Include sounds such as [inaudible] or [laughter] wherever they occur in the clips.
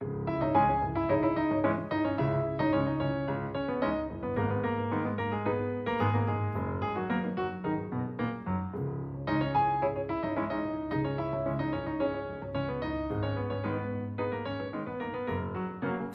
Thank you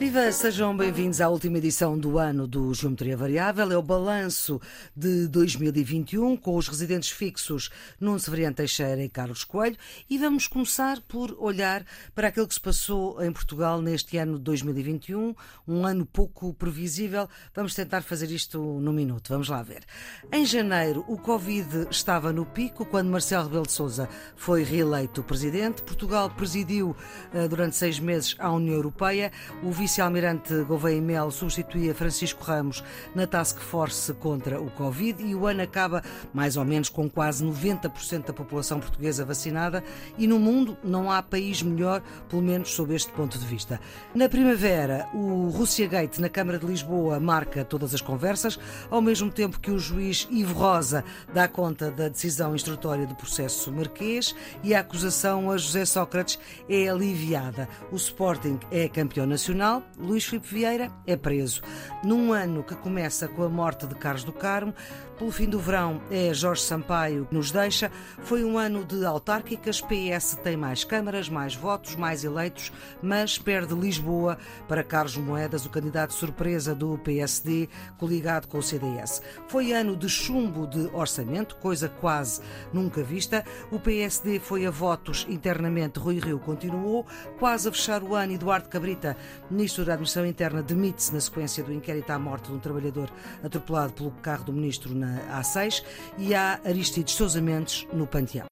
Viva, sejam bem-vindos à última edição do ano do Geometria Variável. É o balanço de 2021 com os residentes fixos Nuno Severiano Teixeira e Carlos Coelho e vamos começar por olhar para aquilo que se passou em Portugal neste ano de 2021, um ano pouco previsível. Vamos tentar fazer isto num minuto, vamos lá ver. Em janeiro, o Covid estava no pico quando Marcelo Rebelo de Sousa foi reeleito presidente. Portugal presidiu eh, durante seis meses a União Europeia. O vice vice-almirante Gouveia Mel substituía Francisco Ramos na Task Force contra o Covid e o ano acaba mais ou menos com quase 90% da população portuguesa vacinada e no mundo não há país melhor, pelo menos sob este ponto de vista. Na primavera, o Rússia Gate na Câmara de Lisboa marca todas as conversas, ao mesmo tempo que o juiz Ivo Rosa dá conta da decisão instrutória do processo marquês e a acusação a José Sócrates é aliviada. O Sporting é campeão nacional Luís Filipe Vieira é preso. Num ano que começa com a morte de Carlos do Carmo, pelo fim do verão é Jorge Sampaio que nos deixa. Foi um ano de autárquicas. PS tem mais câmaras, mais votos, mais eleitos, mas perde Lisboa para Carlos Moedas, o candidato surpresa do PSD, coligado com o CDS. Foi ano de chumbo de orçamento, coisa quase nunca vista. O PSD foi a votos internamente. Rui Rio continuou. Quase a fechar o ano, Eduardo Cabrita, ministro da Administração Interna, demite-se na sequência do inquérito à morte de um trabalhador atropelado pelo carro do ministro na A6 e há Aristides Sousa Mendes no Panteão.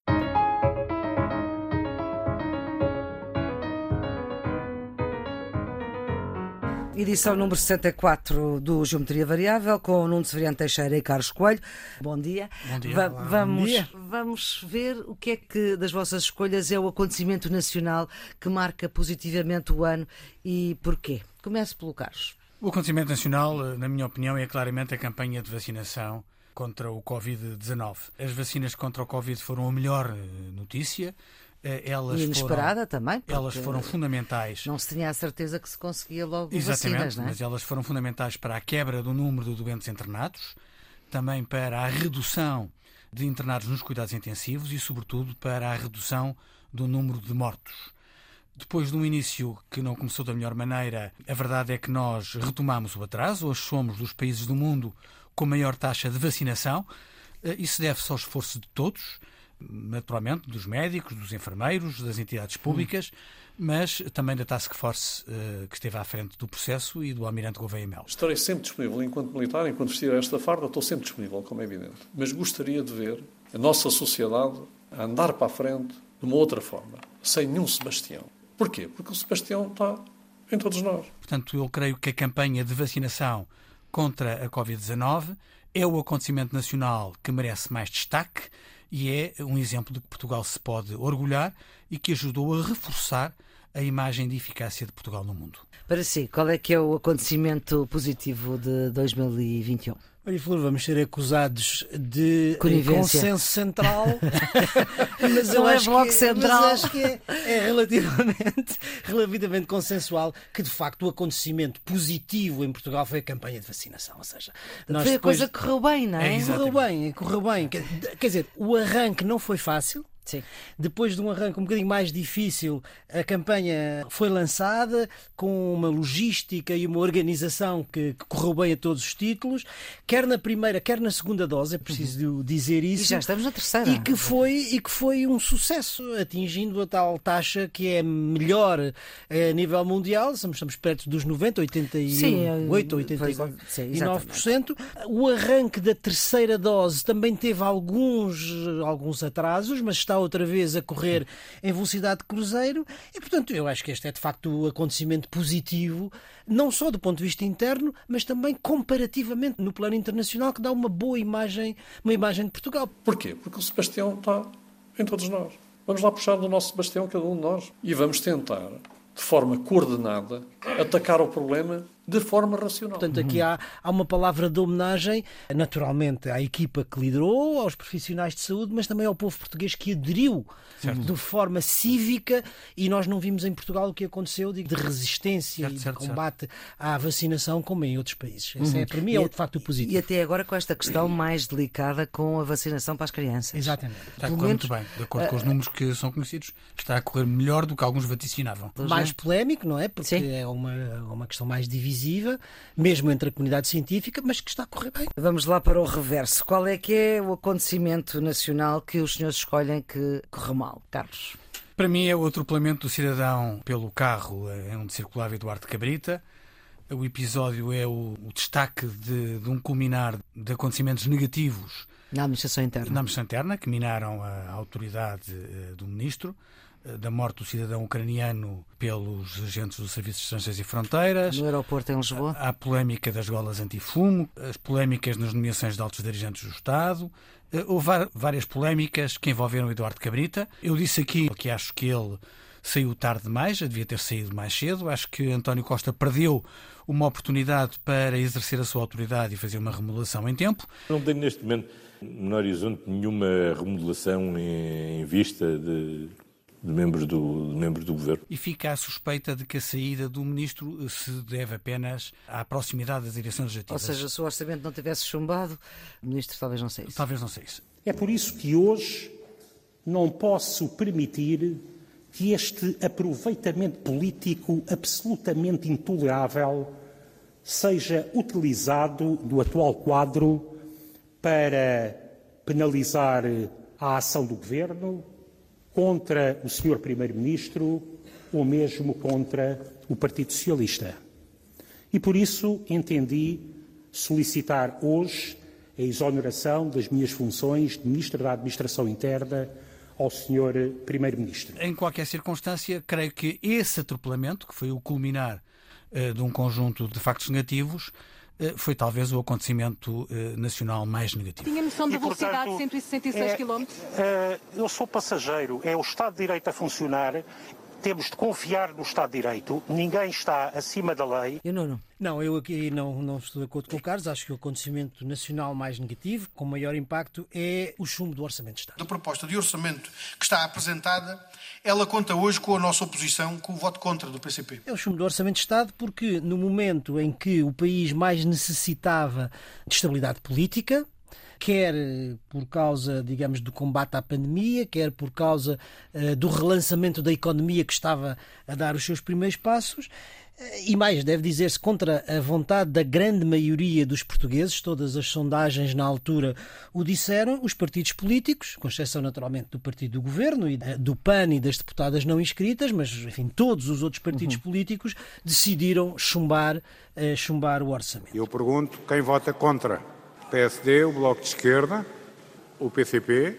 Edição número 64 do Geometria Variável, com Nuno Severiano Teixeira e Carlos Coelho. Bom dia. Bom dia. Va Olá, vamos, bom dia. vamos ver o que é que das vossas escolhas é o acontecimento nacional que marca positivamente o ano e porquê. Comece pelo Carlos. O acontecimento nacional, eh, na minha opinião, é claramente a campanha de vacinação contra o Covid-19. As vacinas contra o Covid foram a melhor eh, notícia. Eh, Elas inesperada foram, também. Elas foram fundamentais. Não se tinha a certeza que se conseguia logo Exatamente, vacinas, não é? mas elas foram fundamentais para a quebra do número de doentes internados, também para a redução de internados nos cuidados intensivos e, sobretudo, para a redução do número de mortos. Depois de um início que não começou da melhor maneira, a verdade é que nós retomamos o atraso. Hoje somos dos países do mundo com maior taxa de vacinação. Eh, Isso deve-se ao esforço de todos, naturalmente, dos médicos, dos enfermeiros, das entidades públicas, mas também da Task Force eh, que esteve à frente do processo e do Almirante Gouveia Mel. Estarei sempre disponível enquanto militar, enquanto vestir esta farda, estou sempre disponível, como é evidente. Mas gostaria de ver a nossa sociedade andar para a frente de uma outra forma, sem nenhum Sebastião. Porquê? Porque o Sebastião está em todos nós. Portanto, eu creio que a campanha de vacinação contra a Covid-19 é o acontecimento nacional que merece mais destaque e é um exemplo de que Portugal se pode orgulhar e que ajudou a reforçar a imagem de eficácia de Portugal no mundo. Para si, qual é que é o acontecimento positivo de 2021? Maria Flor, vamos ser acusados de consenso central. [laughs] mas Não é bloco que, central. Mas acho que é, é relativamente, [laughs] relativamente consensual que, de facto, o acontecimento positivo em Portugal foi a campanha de vacinação. Ou seja, nós Foi a depois- coisa que correu bem, não é? É. Correu bem, correu bem. Quer dizer, o arranque não foi fácil. Sim. Depois de um arranque um bocadinho mais difícil, a campanha foi lançada com uma logística e uma organização que, que correu bem a todos os títulos, quer na primeira, quer na segunda dose, é preciso dizer E isso. já estamos na terceira. E que, foi, e que foi um sucesso, atingindo a tal taxa que é melhor eh, a nível mundial. Estamos, estamos perto dos 90, 88, Sim, eh, 89%. pois, sim, e exatamente. 9%. O arranque da terceira dose também teve alguns, alguns atrasos, mas está outra vez a correr em velocidade de cruzeiro. E, portanto, eu acho que este é de facto o acontecimento positivo, não só do ponto de vista interno, mas também comparativamente no plano internacional, que dá uma boa imagem, uma imagem de Portugal. Porquê? Porque o Sebastião está em todos nós. Vamos lá puxar do nosso Sebastião, cada um de nós. E vamos tentar, de forma coordenada, atacar o problema de forma racional. Portanto, aqui há, há uma palavra de homenagem, naturalmente, à equipa que liderou, aos profissionais de saúde, mas também ao povo português que aderiu certo. de forma cívica e nós não vimos em Portugal o que aconteceu de resistência certo, e de certo, combate à vacinação como em outros países. Uhum. é, para mim, é, de facto positivo. E até agora com esta questão mais delicada com a vacinação para as crianças. Exatamente. Está a correr muito bem. De acordo com os números que são conhecidos, está a correr melhor do que alguns vaticinavam. Mais polémico, não é? Porque Sim. é uma, uma questão mais divisiva, mesmo entre a comunidade científica, mas que está a correr bem. Vamos lá para o reverso. Qual é que é o acontecimento nacional que os senhores escolhem que corre mal? Carlos. Para mim é o atropelamento do cidadão pelo carro onde circulava Eduardo Cabrita. O episódio é o, o destaque de, de, um culminar de acontecimentos negativos na administração interna, na administração interna que minaram a autoridade uh, do ministro. Eh, da morte do cidadão ucraniano pelos agentes dos Serviços Estrangeiros e Fronteiras. No aeroporto em Lisboa. A, a polémica das golas antifumo, as polémicas nas nomeações de altos dirigentes do Estado. Eh, houve várias polémicas que envolveram Eduardo Cabrita. Eu disse aqui que acho que ele saiu tarde demais, devia ter saído mais cedo. Acho que António Costa perdeu uma oportunidade para exercer a sua autoridade e fazer uma remodelação em tempo. Não tenho neste momento no horizonte nenhuma remodelação em vista de de membros do, de membros do governo. E fica a suspeita de que a saída do ministro se deve apenas à proximidade das eleições legislativas. Ou seja, se o orçamento não tivesse chumbado, o ministro talvez não saísse. Talvez não saísse. É por isso que hoje não posso permitir que este aproveitamento político absolutamente intolerável seja utilizado do atual quadro para penalizar a ação do governo, contra o Sr. Primeiro-Ministro ou mesmo contra o Partido Socialista. E por isso entendi solicitar hoje a exoneração das minhas funções de Ministro da Administração Interna ao Sr. Primeiro-Ministro. Em qualquer circunstância, creio que esse atropelamento, que foi o culminar uh, de um conjunto de factos negativos, foi talvez o acontecimento eh, nacional mais negativo. Tinha noção da velocidade de 166 km? É, eu sou passageiro, é o Estado de Direito a funcionar temos de confiar no Estado de Direito, ninguém está acima da lei. Eu não, não. Não, eu aqui não, não estou de acordo com o Carlos. Acho que o acontecimento nacional mais negativo, com maior impacto, é o chumbo do Orçamento de Estado. Da proposta de orçamento que está apresentada, ela conta hoje com a nossa oposição, com o voto contra do PCP. É o chumbo do Orçamento de Estado porque, no momento em que o país mais necessitava de estabilidade política, quer eh, por causa, digamos, do combate à pandemia, quer por causa uh, do relançamento da economia que estava a dar os seus primeiros passos. Eh, e mais, deve dizer-se contra a vontade da grande maioria dos portugueses, todas as sondagens na altura o disseram, os partidos políticos, com exceção naturalmente do partido do governo e do PAN e das deputadas não inscritas, mas enfim, todos os outros partidos uhum. políticos decidiram chumbar, uh, chumbar o orçamento. Eu pergunto quem vota contra. PSD, o Bloco de Esquerda, o PCP,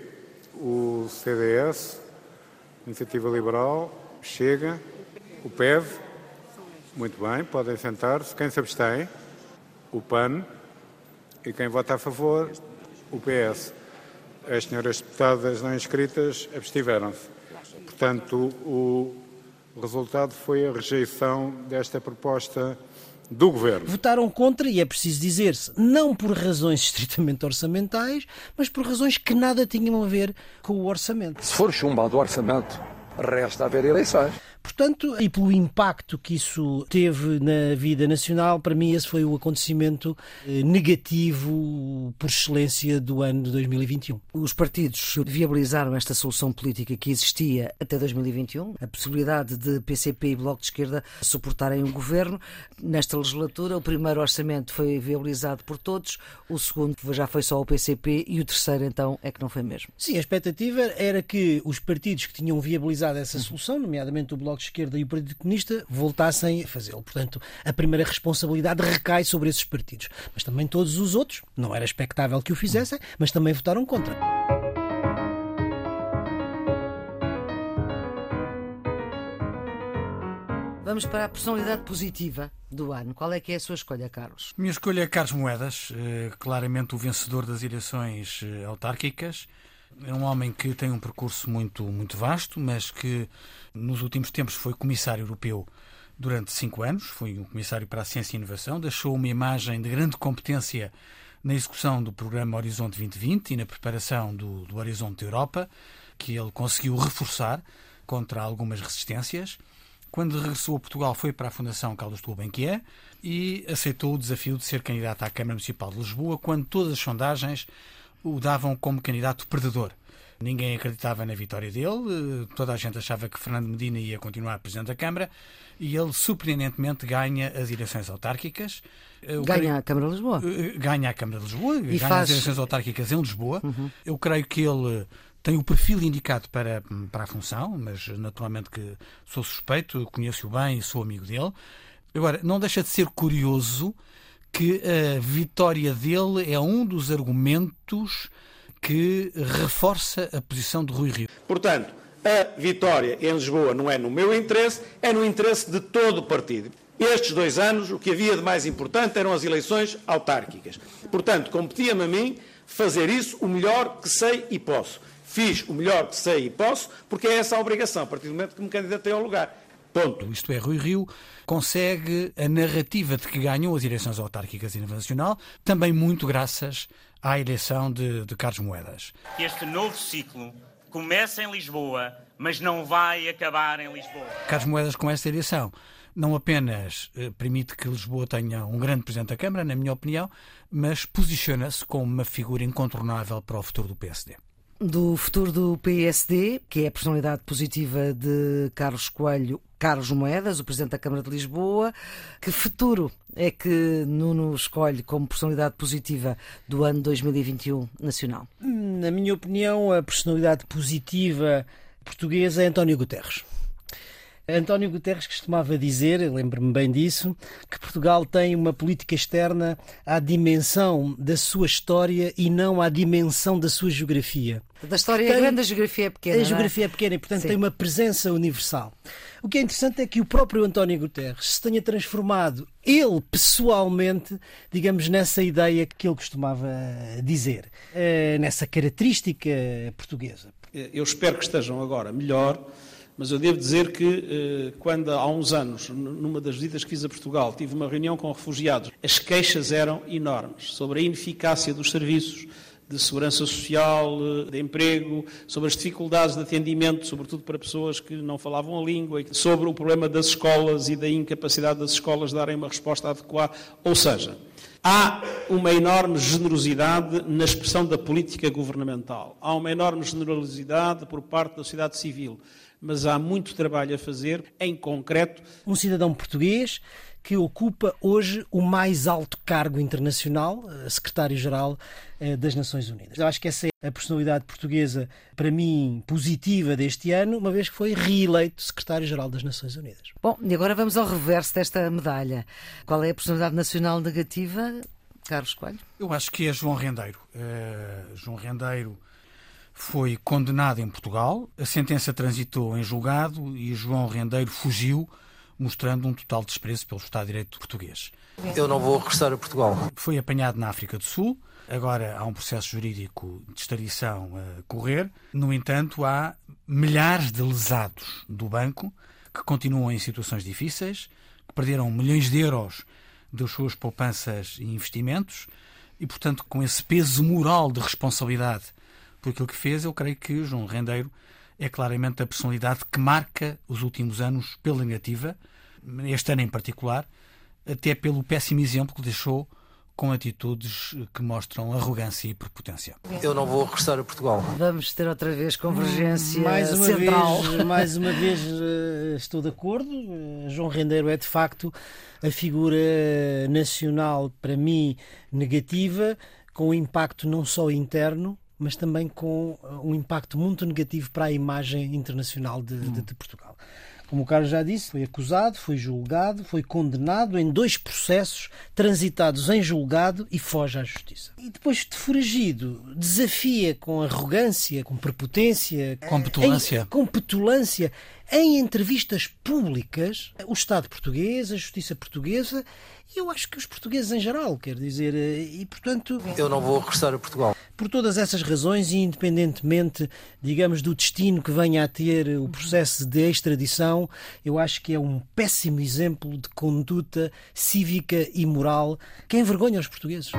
o CDS, Iniciativa Liberal, Chega, o PEV. Muito bem, podem sentar-se. Quem se abstém? O PAN. E quem vota a favor? O PS. As senhoras deputadas não inscritas abstiveram-se. Portanto, o resultado foi a rejeição desta proposta do governo. Votaram contra, e é preciso dizer-se, não por razões [laughs] estritamente orçamentais, mas por razões que nada tinham a ver com o orçamento. Se for chumbado o orçamento, resta haver eleições. Portanto, e pelo impacto que isso teve na vida nacional, para mim esse foi o acontecimento eh, negativo por excelência do ano de 2021. Os partidos viabilizaram esta solução política que existia até 2021, a possibilidade de PCP e Bloco de Esquerda suportarem o governo. Nesta legislatura, o primeiro orçamento foi viabilizado por todos, o segundo já foi só o PCP e o terceiro, então, é que não foi mesmo. Sim, a expectativa era que os partidos que tinham viabilizado essa solução, nomeadamente o Bloco Bloco de Esquerda e o Partido Comunista voltassem a fazê-lo. Portanto, a primeira responsabilidade recai sobre esses partidos. Mas também todos os outros, não era expectável que o fizessem, mas também votaram contra. Vamos para a personalidade positiva do ano. Qual é que é a sua escolha, Carlos? Minha escolha é Carlos Moedas, eh, claramente o vencedor das eleições eh, autárquicas. É um homem que tem um percurso muito, muito vasto, mas que nos últimos tempos foi comissário europeu durante cinco anos, foi um comissário para a ciência e inovação, deixou uma imagem de grande competência na execução do programa Horizonte 2020 e na preparação do, do Horizonte Europa, que ele conseguiu reforçar contra algumas resistências. Quando regressou a Portugal, foi para a Fundação Carlos Gulbenkian e aceitou o desafio de ser candidato à Câmara Municipal de Lisboa, quando todas as sondagens o davam como candidato perdedor. Ninguém acreditava na vitória dele, toda a gente achava que Fernando Medina ia continuar Presidente da Câmara e ele, surpreendentemente, ganha as eleições autárquicas. Eu ganha creio... a Câmara de Lisboa. Eh, ganha a Câmara de Lisboa, e ganha faz... as eleições autárquicas em Lisboa. Uhum. Eu creio que ele tem o perfil indicado para, para a função, mas naturalmente que sou suspeito, conheço-o bem e sou amigo dele. Agora, não deixa de ser curioso que a vitória dele é um dos argumentos que reforça a posição de Rui Rio. Portanto, a vitória em Lisboa não é no meu interesse, é no interesse de todo o partido. Estes dois anos, o que havia de mais importante eram as eleições autárquicas. Portanto, competia-me a mim fazer isso o melhor que sei e posso. Fiz o melhor que sei e posso, porque é essa a obrigação, a partir do momento que me candidatei ao lugar. Ponto. Isto é, Rui Rio consegue a narrativa de que ganhou as eleições autárquicas e nacional, também muito graças à eleição de, de Carlos Moedas. Este novo ciclo começa em Lisboa, mas não vai acabar em Lisboa. Carlos Moedas, com esta eleição, não apenas eh, permite que Lisboa tenha um grande Presidente da Câmara, na minha opinião, mas posiciona-se como uma figura incontornável para o futuro do PSD do futuro do PSD, que é a personalidade positiva de Carlos Coelho, Carlos Moedas, o Presidente da Câmara de Lisboa. Que futuro é que Nuno escolhe como personalidade positiva do ano 2021 nacional? Na minha opinião, a personalidade positiva portuguesa é António Guterres. António Guterres costumava dizer, lembro-me bem disso, que Portugal tem uma política externa à dimensão da sua história e não à dimensão da sua geografia. Da história tem, é grande, a geografia é pequena. A é? geografia é? é pequena e, portanto, Sim. tem uma presença universal. O que é interessante é que o próprio António Guterres se tenha transformado, ele pessoalmente, digamos, nessa ideia que ele costumava dizer, eh, nessa característica portuguesa. Eu espero que estejam agora melhor mas eu devo dizer que, eh, quando há uns anos, numa das visitas que fiz a Portugal, tive uma reunião com refugiados, as queixas eram enormes sobre a ineficácia dos serviços de segurança social, eh, de emprego, sobre as dificuldades de atendimento, sobretudo para pessoas que não falavam a língua, sobre o problema das escolas e da incapacidade das escolas de darem uma resposta adequada. Ou seja, Há uma enorme generosidade na expressão da política governamental. Há uma enorme generosidade por parte da sociedade civil mas há muito trabalho a fazer, em concreto. Um cidadão português que ocupa hoje o mais alto cargo internacional, eh, secretário-geral eh, das Nações Unidas. Eu acho que essa é a personalidade portuguesa, para mim, positiva deste ano, uma vez que foi reeleito secretário-geral das Nações Unidas. Bom, e agora vamos ao reverso desta medalha. Qual é a personalidade nacional negativa, Carlos Coelho? Eu acho que é João Rendeiro. Uh, João Rendeiro foi condenado em Portugal, a sentença transitou em julgado e João Rendeiro fugiu, mostrando um total desprezo pelo Estado de Direito português. Eu não vou regressar a Portugal. Foi apanhado na África do Sul, agora há um processo jurídico de extradição a correr. No entanto, há milhares de lesados do banco que continuam em situações difíceis, que perderam milhões de euros das suas poupanças e investimentos e, portanto, com esse peso moral de responsabilidade por aquilo que fez, eu creio que João Rendeiro é claramente a personalidade que marca os últimos anos pela negativa, este ano em particular, até pelo péssimo exemplo que deixou com atitudes que mostram arrogância e prepotência. Eu não vou regressar a Portugal. Vamos ter outra vez convergência mais uma central. Vez, mais uma vez eh, estou de acordo. Eh, João Rendeiro é de facto a figura nacional para mim negativa, com impacto não só interno, mas também com uh, um impacto muito negativo para a imagem internacional de, de, de Portugal. Como o Carlos já disse, foi acusado, foi julgado, foi condenado em dois processos transitados em julgado e foge à justiça. E depois de foragido, desafia com arrogância, com prepotência, com petulância, em, com petulância em entrevistas públicas o Estado português, a justiça portuguesa e eu acho que os portugueses em geral, quer dizer, eh, e portanto. Eu não vou regressar a Portugal. Por todas essas razões, e independentemente, digamos, do destino que venha a ter o processo de extradição, eu acho que é um péssimo exemplo de conduta cívica e moral que envergonha os portugueses.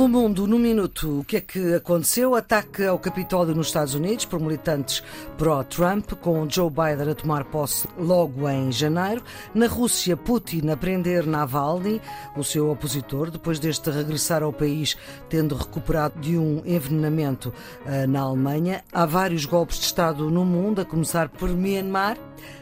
Pelo mundo, no minuto, o que é que aconteceu? Ataque ao Capitólio nos Estados Unidos por militantes pró-Trump, com Joe Biden a tomar posse logo em janeiro. Na Rússia, Putin a prender Navalny, o seu opositor, depois deste regressar ao país, tendo recuperado de um envenenamento uh, na Alemanha. Há vários golpes de Estado no mundo, a começar por Myanmar.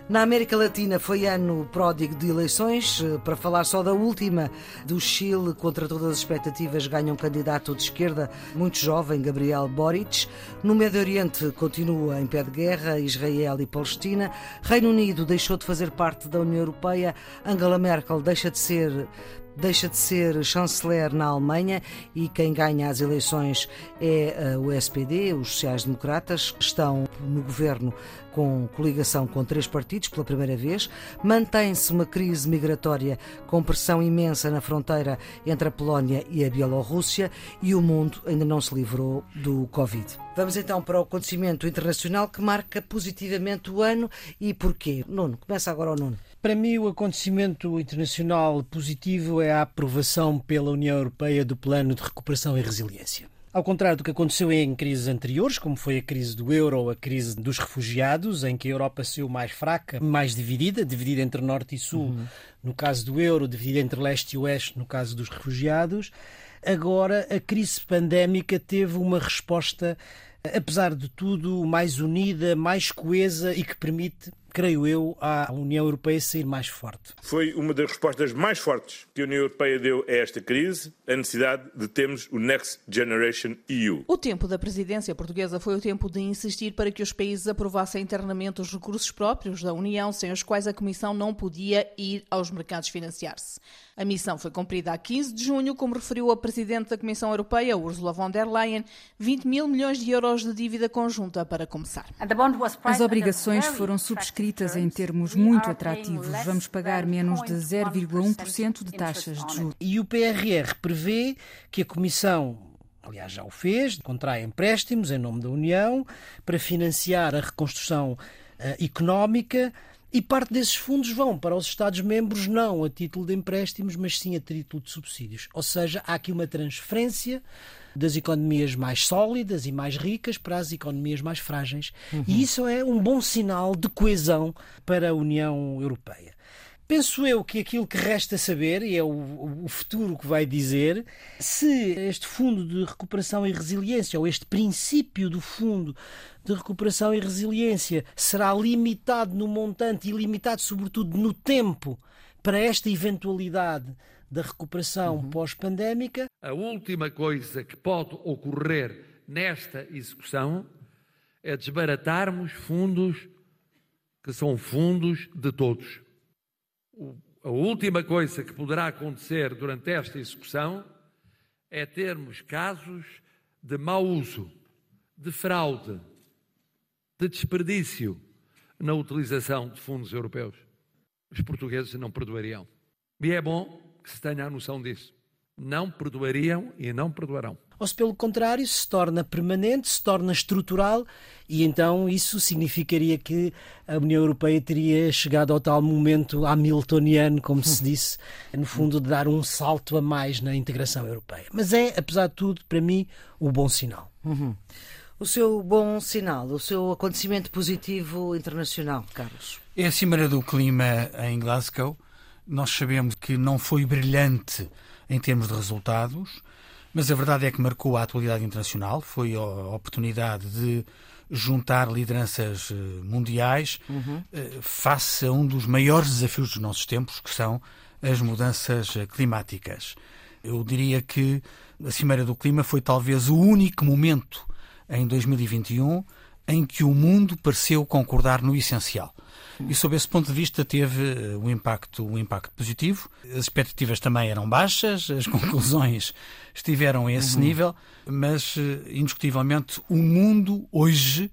Na América Latina foi ano pródigo de eleições. Eh, para falar só da última, do Chile, contra todas as expectativas, ganha um candidato de esquerda muito jovem, Gabriel Boric. No Médio Oriente continua em pé de guerra Israel e Palestina. Reino Unido deixou de fazer parte da União Europeia. Angela Merkel deixa de ser deixa de ser chanceler na Alemanha e quem ganha as eleições é uh, o SPD, os sociais-democratas, estão no governo com coligação com três partidos pela primeira vez. Mantém-se uma crise migratória com pressão imensa na fronteira entre a Polónia e a Bielorrússia e o mundo ainda não se livrou do Covid. Vamos então para o acontecimento internacional que marca positivamente o ano e porquê. Nuno, começa agora o Nuno. Para mim, o acontecimento internacional positivo é a aprovação pela União Europeia do Plano de Recuperação e Resiliência. Ao contrário do que aconteceu em crises anteriores, como foi a crise do euro ou a crise dos refugiados, em que a Europa saiu mais fraca, mais dividida, dividida entre norte e sul, uhum. no caso do euro, dividida entre leste e oeste, no caso dos refugiados, agora a crise pandémica teve uma resposta, apesar de tudo, mais unida, mais coesa e que permite creio eu, à União Europeia sair mais forte. Foi uma das respostas mais fortes que a União Europeia deu a esta crise, a necessidade de termos o Next Generation EU. O tempo da presidência portuguesa foi o tempo de insistir para que os países aprovassem internamente os recursos próprios da União, sem os quais a Comissão não podia ir aos mercados financiar-se. A missão foi cumprida a 15 de junho, como referiu a Presidente da Comissão Europeia, Ursula von der Leyen, 20 mil milhões de euros de dívida conjunta para começar. As obrigações foram subscritas em termos muito atrativos. Vamos pagar menos de 0,1% de taxas de juros. E o PRR prevê que a Comissão aliás já o fez, contrai empréstimos em nome da União para financiar a reconstrução uh, económica e parte desses fundos vão para os Estados-membros não a título de empréstimos, mas sim a título de subsídios. Ou seja, há aqui uma transferência das economias mais sólidas e mais ricas para as economias mais frágeis. Uhum. E isso é um bom sinal de coesão para a União Europeia. Penso eu que aquilo que resta saber, e é o, o, futuro que vai dizer, se este Fundo de Recuperação e Resiliência, ou este princípio do Fundo de Recuperação e Resiliência, será limitado no montante e limitado, sobretudo, no tempo para esta eventualidade da recuperação uhum. pós-pandémica. A última coisa que pode ocorrer nesta execução é desbaratarmos fundos que são fundos de todos a última coisa que poderá acontecer durante esta execução é termos casos de mau uso, de fraude, de desperdício na utilização de fundos europeus. Os portugueses não perdoariam. E é bom se tenha a noção disso. Não perdoariam e não perdoarão ou se pelo contrário se torna permanente, se torna estrutural e então isso significaria que a União Europeia teria chegado ao tal momento hamiltoniano, como se disse, no fundo de dar um salto a mais na integração europeia. Mas é, apesar de tudo, para mim, o bom sinal. Uhum. O seu bom sinal, o seu acontecimento positivo internacional, Carlos? É a Cimeira do Clima em Glasgow. Nós sabemos que não foi brilhante em termos de resultados, mas a verdade é que marcou a atualidade internacional, foi a oportunidade de juntar lideranças eh, mundiais uhum. Eh, face a um dos maiores desafios dos nossos tempos, que são as mudanças eh, climáticas. Eu diria que a Cimeira do Clima foi talvez o único momento em 2021 em que o mundo pareceu concordar no essencial. E sob esse ponto de vista teve um impacto, um impacto positivo. As expectativas também eram baixas, as [laughs] conclusões estiveram a esse uhum. nível, mas indiscutivelmente o mundo hoje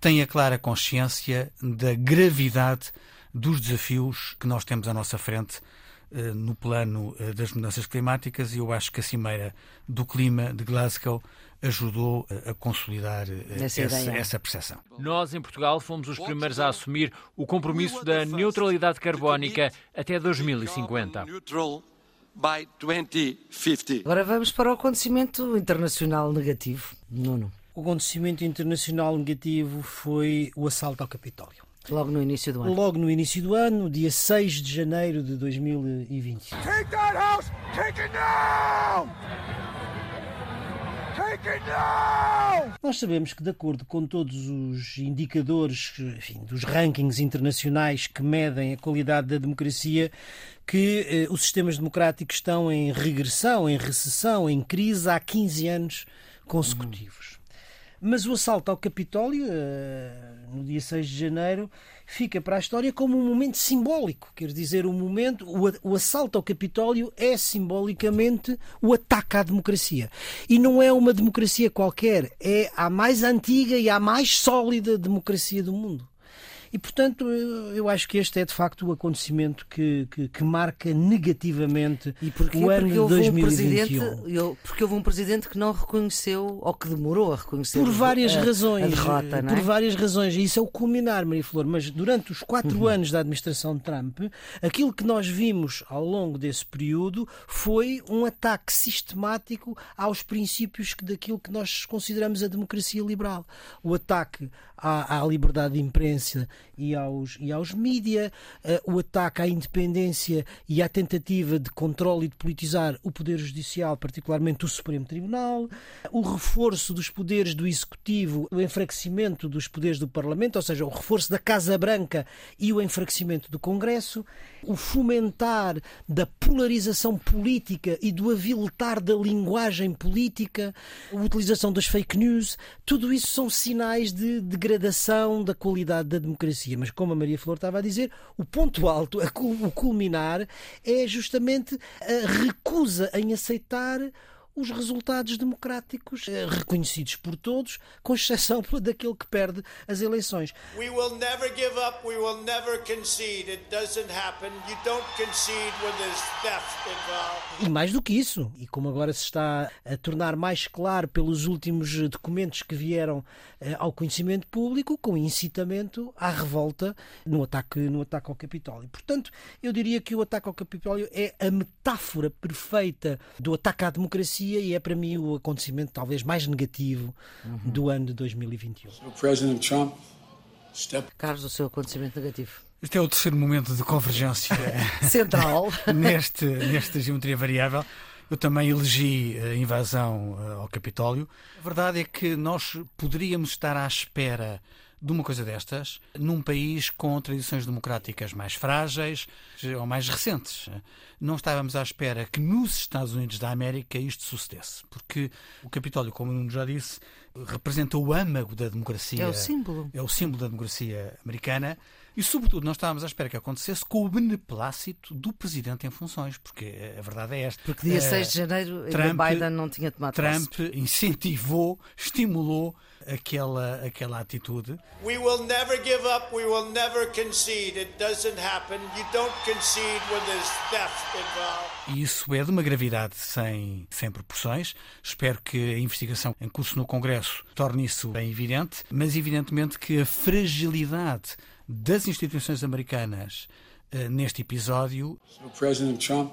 tem a clara consciência da gravidade dos desafios que nós temos à nossa frente eh, no plano eh, das mudanças climáticas e eu acho que a Cimeira do Clima de Glasgow ajudou a consolidar eh, essa, essa percepção. Nós, em Portugal, fomos os primeiros a assumir o compromisso da neutralidade carbónica até 2050. Agora vamos para o acontecimento internacional negativo. Nuno. O acontecimento internacional negativo foi o assalto ao Capitólio. Logo no início do ano. Logo no início do ano, dia 6 de janeiro de 2020. Take that house! Take it now! Nós sabemos que, de acordo com todos os indicadores enfim, dos rankings internacionais que medem a qualidade da democracia, que eh, os sistemas democráticos estão em regressão, em recessão, em crise há 15 anos consecutivos. Mas o assalto ao Capitólio, eh, no dia 6 de janeiro, fica para a história como um momento simbólico. Quer dizer, um momento, o assalto ao Capitólio é simbolicamente o ataque à democracia. E não é uma democracia qualquer, é a mais antiga e a mais sólida democracia do mundo. E, portanto, eu acho que este é de facto o acontecimento que, que, que marca negativamente o ano porque de 2021. Um porque houve um presidente que não reconheceu, ou que demorou a reconhecer por várias a, razões, a derrota. Não é? Por várias razões. E isso é o culminar, Maria Flor. Mas durante os quatro uhum. anos da administração de Trump, aquilo que nós vimos ao longo desse período foi um ataque sistemático aos princípios daquilo que nós consideramos a democracia liberal. O ataque à, à liberdade de imprensa e aos, e aos mídia, uh, o ataque à independência e à tentativa de controle e de politizar o Poder Judicial, particularmente o Supremo Tribunal, o reforço dos poderes do Executivo, o enfraquecimento dos poderes do Parlamento, ou seja, o reforço da Casa Branca e o enfraquecimento do Congresso, o fomentar da polarização política e do aviltar da linguagem política, a utilização das fake news, tudo isso são sinais de degradação da qualidade da democracia. Mas, como a Maria Flor estava a dizer, o ponto alto, o culminar, é justamente a recusa em aceitar os resultados democráticos eh, reconhecidos por todos, com exceção [laughs] daquele que perde as eleições. We will never give up, we will never concede. It doesn't happen. You don't concede when there's theft involved. E mais do que isso, e como agora se está a tornar mais claro pelos últimos documentos que vieram eh, ao conhecimento público, com incitamento à revolta no ataque, no ataque ao Capitólio. Portanto, eu diria que o ataque ao Capitólio é a metáfora perfeita do ataque à democracia e é para mim o acontecimento talvez mais negativo uhum. do ano de 2021. Trump, step... Carlos, o seu acontecimento negativo. Este é o terceiro momento de convergência [laughs] central [laughs] neste, nesta geometria variável. Eu também elegi a invasão eh, ao Capitólio. A verdade é que nós poderíamos estar à espera de uma coisa destas num país com tradições democráticas mais frágeis ou mais recentes. Não estávamos à espera que nos Estados Unidos da América isto sucedesse, porque o Capitólio, como o Nuno já disse, representa o âmago da democracia. É o símbolo. É o símbolo da democracia americana. E, sobretudo, nós estávamos à espera que acontecesse com o beneplácito do presidente em funções, porque a verdade é esta. Porque dia uh, 6 de janeiro Trump, Biden não tinha tomado Trump posse. incentivou, estimulou aquela, aquela atitude. We will never give up, we will never concede. It doesn't happen. You don't concede when there's theft involved. E isso é de uma gravidade sem, sem proporções. Espero que a investigação em curso no Congresso torne isso bem evidente, mas evidentemente que a fragilidade das instituições americanas uh, neste episódio. So President Trump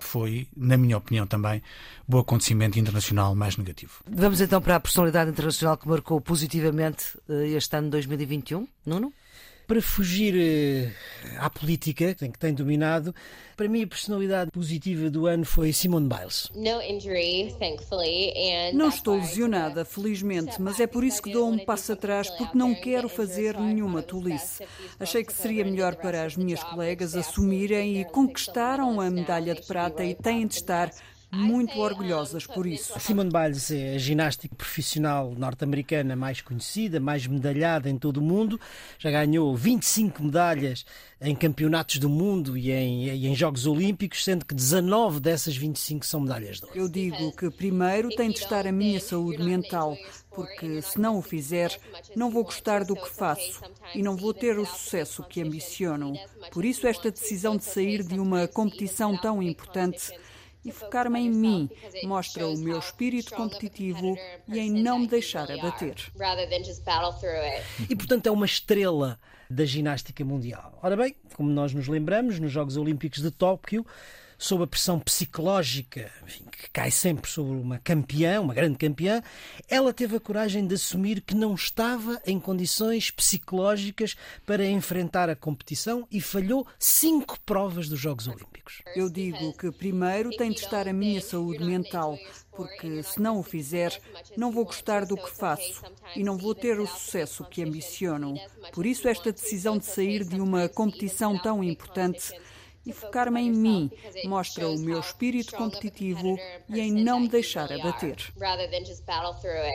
foi, na minha opinião também, o acontecimento internacional mais negativo. Vamos então para a personalidade internacional que marcou positivamente eh, este ano de 2021, Nuno? Para fugir eh, à política, que tem dominado, para mim a personalidade positiva do ano foi Simone Biles. Não estou lesionada, felizmente, mas é por isso que dou um passo atrás, porque não quero fazer nenhuma tolice. Achei que seria melhor para as minhas colegas assumirem e conquistaram a medalha de prata e têm de estar muito orgulhosas por isso. Simone Biles é a ginástica profissional norte-americana mais conhecida, mais medalhada em todo o mundo. Já ganhou 25 medalhas em campeonatos do mundo e em, e em Jogos Olímpicos, sendo que 19 dessas 25 são medalhas de ouro. Eu digo que primeiro tem de estar a minha saúde mental, porque se não o fizer, não vou gostar do que faço e não vou ter o sucesso que ambiciono. Por isso, esta decisão de sair de uma competição tão importante e focar-me em mim mostra o meu espírito competitivo e em não me deixar abater. E portanto é uma estrela da ginástica mundial. Ora bem, como nós nos lembramos, nos Jogos Olímpicos de Tóquio, sob a pressão psicológica enfim, que cai sempre sobre uma campeã, uma grande campeã, ela teve a coragem de assumir que não estava em condições psicológicas para enfrentar a competição e falhou cinco provas dos Jogos Olímpicos. Eu digo que primeiro tem de estar a minha saúde mental, porque se não o fizer, não vou gostar do que faço e não vou ter o sucesso que ambiciono. Por isso, esta decisão de sair de uma competição tão importante e focar-me em mim mostra o meu espírito competitivo e em não me deixar abater.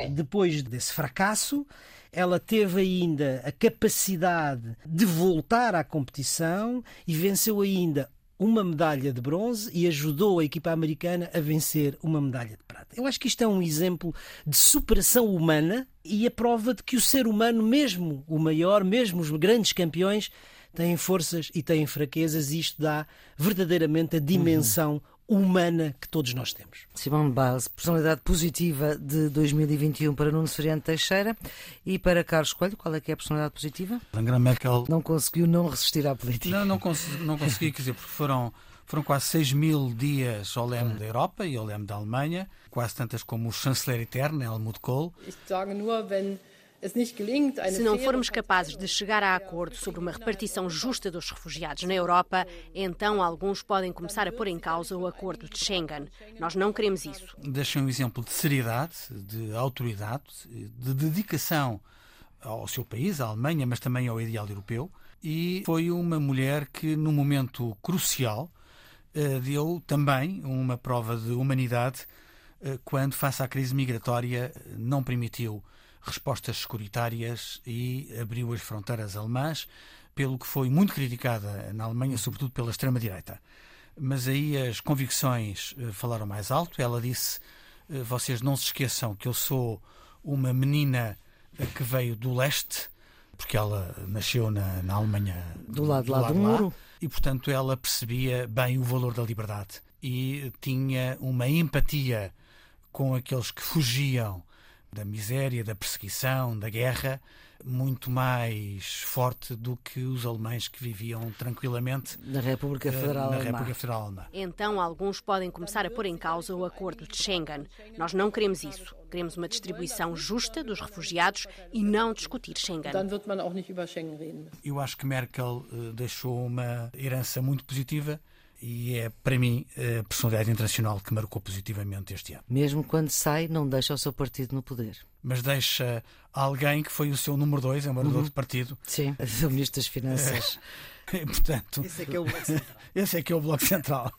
Depois desse fracasso, ela teve ainda a capacidade de voltar à competição e venceu ainda uma medalha de bronze e ajudou a equipa americana a vencer uma medalha de prata. Eu acho que isto é um exemplo de superação humana e a prova de que o ser humano, mesmo o maior, mesmo os grandes campeões, têm forças e têm fraquezas, e isto dá verdadeiramente a dimensão. Humana que todos nós temos. Simone Biles, personalidade positiva de 2021 para Nuno Seriano Teixeira e para Carlos Coelho, qual é que é a personalidade positiva? Angela Merkel não conseguiu não resistir à política. Não, não, consegui, não consegui quer dizer, porque foram foram quase 6 mil dias ao leme da Europa e ao leme da Alemanha, quase tantas como o chanceler eterno, Helmut Kohl. Se não formos capazes de chegar a acordo sobre uma repartição justa dos refugiados na Europa, então alguns podem começar a pôr em causa o acordo de Schengen. Nós não queremos isso. Deixa um exemplo de seriedade, de autoridade, de dedicação ao seu país, à Alemanha, mas também ao ideal europeu. E foi uma mulher que, num momento crucial, eh, deu também uma prova de humanidade eh, quando, face à crise migratória, não permitiu respostas securitárias e abriu as fronteiras alemãs, pelo que foi muito criticada na Alemanha, sobretudo pela extrema-direita. Mas aí as convicções eh, falaram mais alto. Ela disse: eh, Vocês não se esqueçam que eu sou uma menina que veio do leste, porque ela nasceu na, na Alemanha do lado, do lado do muro. E, portanto, ela percebia bem o valor da liberdade e tinha uma empatia com aqueles que fugiam da miséria, da perseguição, da guerra, muito mais forte do que os alemães que viviam tranquilamente na República Federal, na República Federal Alemã. Então alguns podem começar a pôr em causa o acordo de Schengen. Nós não queremos isso. Queremos uma distribuição justa dos refugiados e não discutir Schengen. Eu acho que Merkel eh, deixou uma herança muito positiva e é, para mim, a personalidade internacional que marcou positivamente este ano. Mesmo quando sai, não deixa o seu partido no poder. Mas deixa alguém que foi o seu número dois, é um uhum. de partido. Sim, [laughs] o Ministro das Finanças. É, [laughs] e, portanto, esse é que é o Bloco Central. [laughs] Esse é que é o Bloco Central.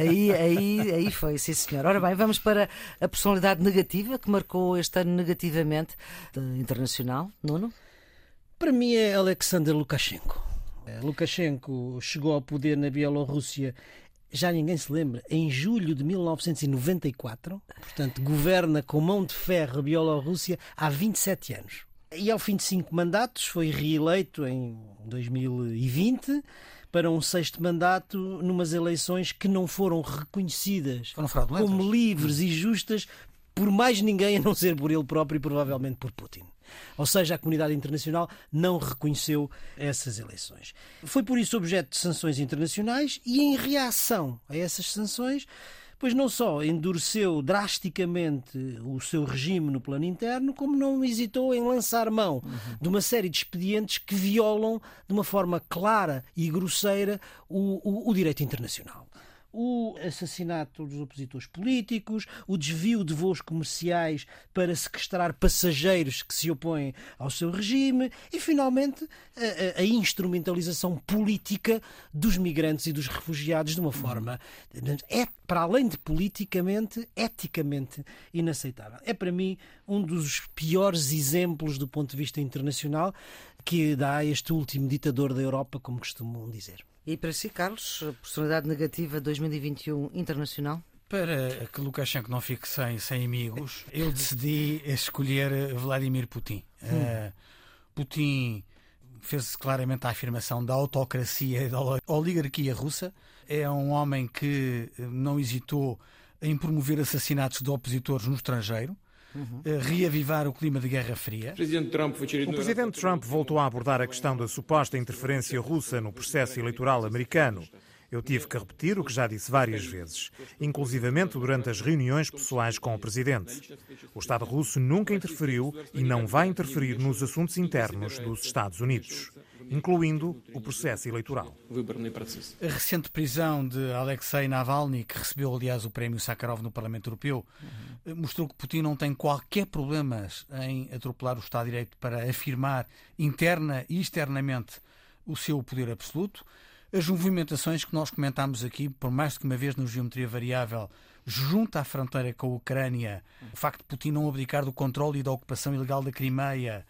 aí, aí, aí foi, sim senhor. Ora bem, vamos para a personalidade negativa que marcou este ano negativamente internacional. Nuno? Para mim é Alexander Lukashenko. Eh, Lukashenko chegou ao poder na Bielorrússia, já ninguém se lembra, em julho de 1994. Portanto, governa com mão de ferro a Bielorrússia há 27 anos. E ao fim de cinco mandatos foi reeleito em 2020 para um sexto mandato numas eleições que não foram reconhecidas foram como livres e justas por mais ninguém a não ser por ele próprio e provavelmente por Putin. Ou seja, a comunidade internacional não reconheceu essas eleições. Foi por isso objeto de sanções internacionais e, em reação a essas sanções, pois não só endureceu drasticamente o seu regime no plano interno, como não hesitou em lançar mão uhum. de uma série de expedientes que violam de uma forma clara e grosseira o, o, o direito internacional. O assassinato dos opositores políticos, o desvio de voos comerciais para sequestrar passageiros que se opõem ao seu regime e, finalmente, a, a instrumentalização política dos migrantes e dos refugiados de uma forma é para além de politicamente, eticamente inaceitável. É para mim um dos piores exemplos do ponto de vista internacional que dá este último ditador da Europa, como costumam dizer. E para si, Carlos, personalidade negativa 2021 internacional? Para que Lukashenko não fique sem, sem amigos, eu decidi escolher Vladimir Putin. Hum. Uh, Putin fez claramente a afirmação da autocracia e da oligarquia russa. É um homem que não hesitou em promover assassinatos de opositores no estrangeiro uhum. reavivar o clima de Guerra Fria. O presidente Trump voltou a abordar a questão da suposta interferência russa no processo eleitoral americano. Eu tive que repetir o que já disse várias vezes, inclusivamente durante as reuniões pessoais com o presidente. O Estado russo nunca interferiu e não vai interferir nos assuntos internos dos Estados Unidos incluindo o processo eleitoral. A recente prisão de Alexei Navalny, que recebeu, aliás, o prémio Sakharov no Parlamento Europeu, uhum. mostrou que Putin não tem qualquer problema em atropelar o Estado de Direito para afirmar interna e externamente o seu poder absoluto. As movimentações que nós comentámos aqui, por mais de que uma vez no Geometria Variável, junto à fronteira com a Ucrânia, o facto de Putin não abdicar do controle e da ocupação ilegal da Crimeia,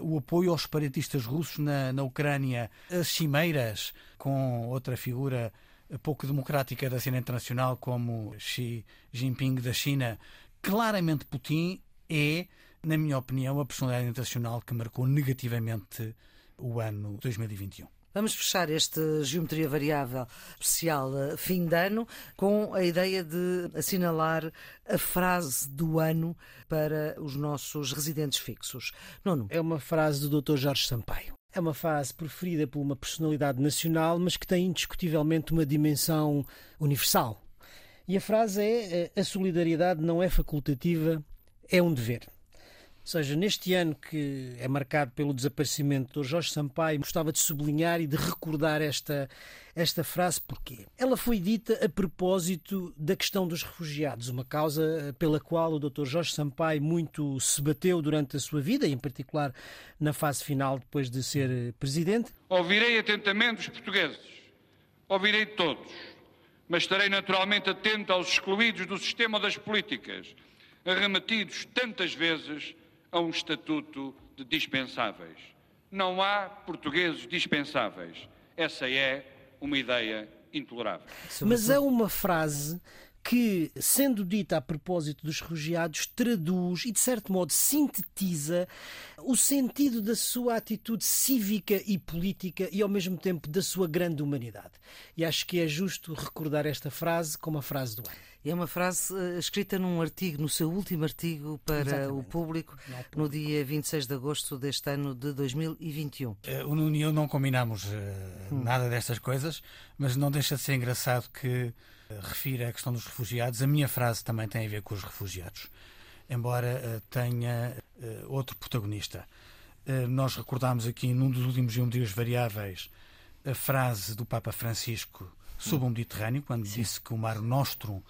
o apoio aos separatistas russos na, na Ucrânia, as cimeiras com outra figura pouco democrática da cena internacional como Xi Jinping da China, claramente Putin é, na minha opinião, a personalidade internacional que marcou negativamente o ano 2021. Vamos fechar este Geometria Variável especial eh, fim de ano com a ideia de assinalar a frase do ano para os nossos residentes fixos. Nono. É uma frase do Dr. Jorge Sampaio. É uma frase preferida por uma personalidade nacional, mas que tem indiscutivelmente uma dimensão universal. E a frase é: eh, a solidariedade não é facultativa, é um dever. Seja, neste ano que é marcado pelo desaparecimento do Jorge Sampaio, gostava de sublinhar e de recordar esta, esta frase, porque ela foi dita a propósito da questão dos refugiados, uma causa pela qual o Dr. Jorge Sampaio muito se bateu durante a sua vida, em particular na fase final, depois de ser presidente. Ouvirei atentamente os portugueses, ouvirei todos, mas estarei naturalmente atento aos excluídos do sistema das políticas, arremetidos tantas vezes a um estatuto de dispensáveis. Não há portugueses dispensáveis. Essa é uma ideia intolerável. Mas é uma frase que, sendo dita a propósito dos refugiados, traduz e, de certo modo, sintetiza o sentido da sua atitude cívica e política e, ao mesmo tempo, da sua grande humanidade. E acho que é justo recordar esta frase como a frase do ano. É uma frase uh, escrita num artigo, no seu último artigo para Exatamente. o público, no dia 26 de agosto deste ano de 2021. Uh, o Nuno e eu não combinamos uh, hum. nada destas coisas, mas não deixa de ser engraçado que refira a questão dos refugiados. A minha frase também tem a ver com os refugiados, embora uh, tenha uh, outro protagonista. Nós recordámos aqui num dos últimos geometrias variáveis a frase do Papa Francisco sobre o Mediterrâneo, quando Sim. disse que o mar Nostrum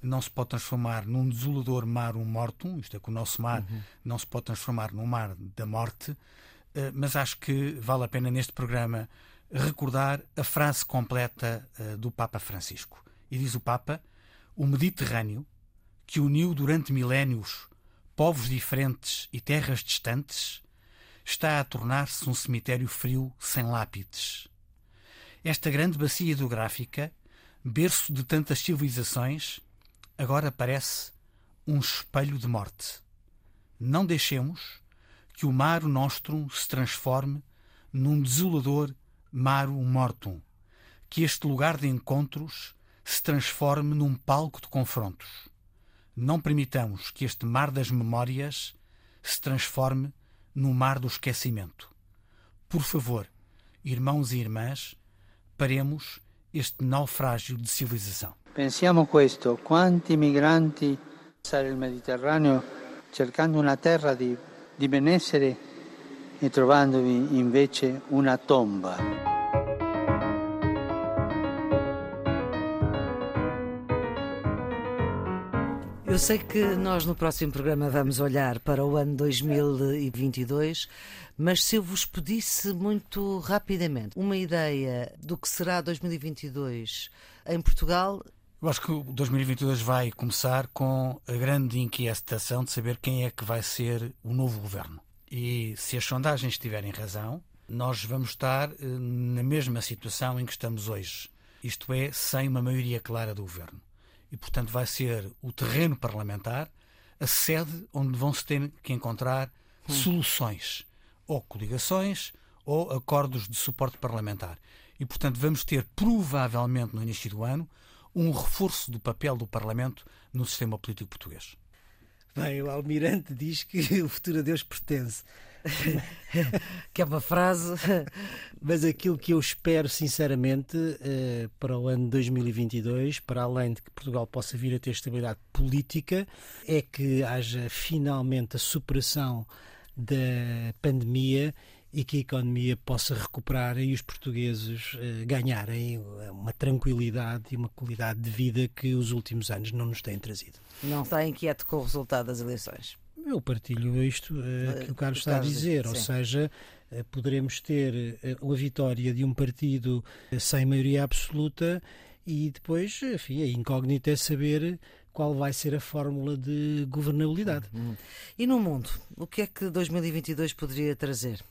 não se pode transformar num desolador marum mortum, isto é, que o nosso mar uhum. não se pode transformar num mar da morte, mas acho que vale a pena neste programa recordar a frase completa do Papa Francisco. E diz o Papa: o Mediterrâneo, que uniu durante milénios povos diferentes e terras distantes, está a tornar-se um cemitério frio sem lápides. Esta grande bacia hidrográfica, berço de tantas civilizações, agora parece um espelho de morte. Não deixemos que o Maro Nostrum se transforme num desolador Maro Mortum, que este lugar de encontros se transforme num palco de confrontos. Não permitamos que este mar das memórias se transforme no mar do esquecimento. Por favor, irmãos e irmãs, paremos este naufrágio de civilização. Pensiamo questo, quanti migranti il Mediterraneo cercando una terra di, di benessere e trovandovi invece una tomba. Eu sei que nós no próximo programa vamos olhar para o ano 2022, mas se eu vos pedisse muito rapidamente uma ideia do que será 2022 em Portugal. Eu acho que o 2022 vai começar com a grande inquietação de saber quem é que vai ser o novo governo. E se as sondagens tiverem razão, nós vamos estar eh, na mesma situação em que estamos hoje. Isto é, sem uma maioria clara do governo e, portanto, vai ser o terreno parlamentar a sede onde vão se ter que encontrar hum. soluções, ou coligações, ou acordos de suporte parlamentar. E, portanto, vamos ter, provavelmente, no início do ano, um reforço do papel do Parlamento no sistema político português. Bem, o Almirante diz que [laughs] o futuro a Deus pertence. [laughs] que é uma frase. Mas aquilo que eu espero, sinceramente, eh, para o ano 2022, para além de que Portugal possa vir a ter estabilidade política, é que haja finalmente a superação da pandemia e que a economia possa recuperar e os portugueses eh, ganharem uma tranquilidade e uma qualidade de vida que os últimos anos não nos têm trazido. Não está inquieto com o resultado das eleições? Eu partilho isto uh, que o Carlos está a dizer, ou seja, uh, poderemos ter uh, a vitória de um partido sem maioria absoluta e depois, enfim, a incógnita é saber qual vai ser a fórmula de governabilidade. Uhum. E no mundo, o que é que 2022 poderia trazer,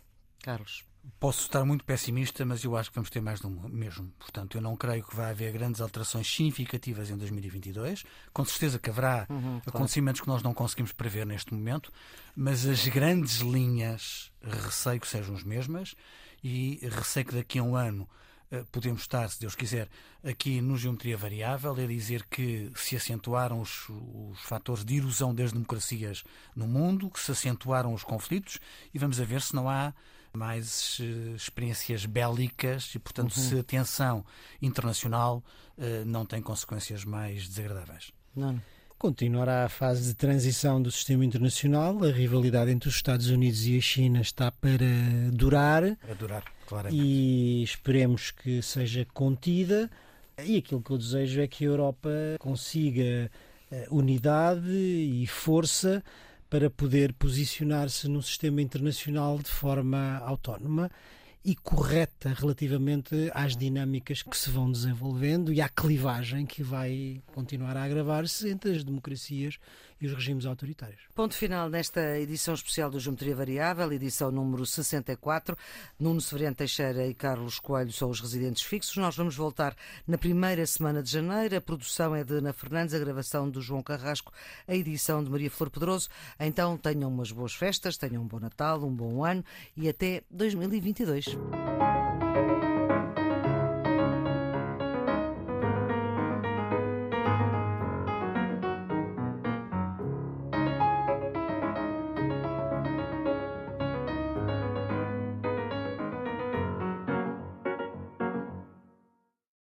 Carlos? Posso estar muito pessimista, mas eu acho que vamos ter mais do mesmo. Portanto, eu não creio que vai haver grandes alterações significativas em 2022. Com certeza que haverá uhum, acontecimentos claro. que nós não conseguimos prever neste momento, mas as grandes linhas receio que sejam as mesmas e receio que daqui a um ano eh, podemos estar, se Deus quiser, aqui no Geometria Variável, é dizer que se acentuaram os, os fatores de erosão das democracias no mundo, que se acentuaram os conflitos e vamos a ver se não há mais uh, experiências bélicas e, portanto, uhum. se a tensão internacional uh, não tem consequências mais desagradáveis. Não. Continuará a fase de transição do sistema internacional. A rivalidade entre os Estados Unidos e a China está para durar. Para durar, claramente. E esperemos que seja contida. E aquilo que eu desejo é que a Europa consiga eh, unidade e força para poder posicionar-se no sistema internacional de forma autónoma e correta relativamente às dinâmicas que se vão desenvolvendo e à clivagem que vai continuar a agravar-se entre as democracias e os regimes autoritários. Ponto final nesta edição especial do Geometria Variável, edição número 64. Nuno Severiano Teixeira e Carlos Coelho são os residentes fixos. Nós vamos voltar na primeira semana de janeiro. A produção é de Ana Fernandes, a gravação do João Carrasco, a edição de Maria Flor Pedroso. Então tenham umas boas festas, tenham um bom Natal, um bom ano e até 2022.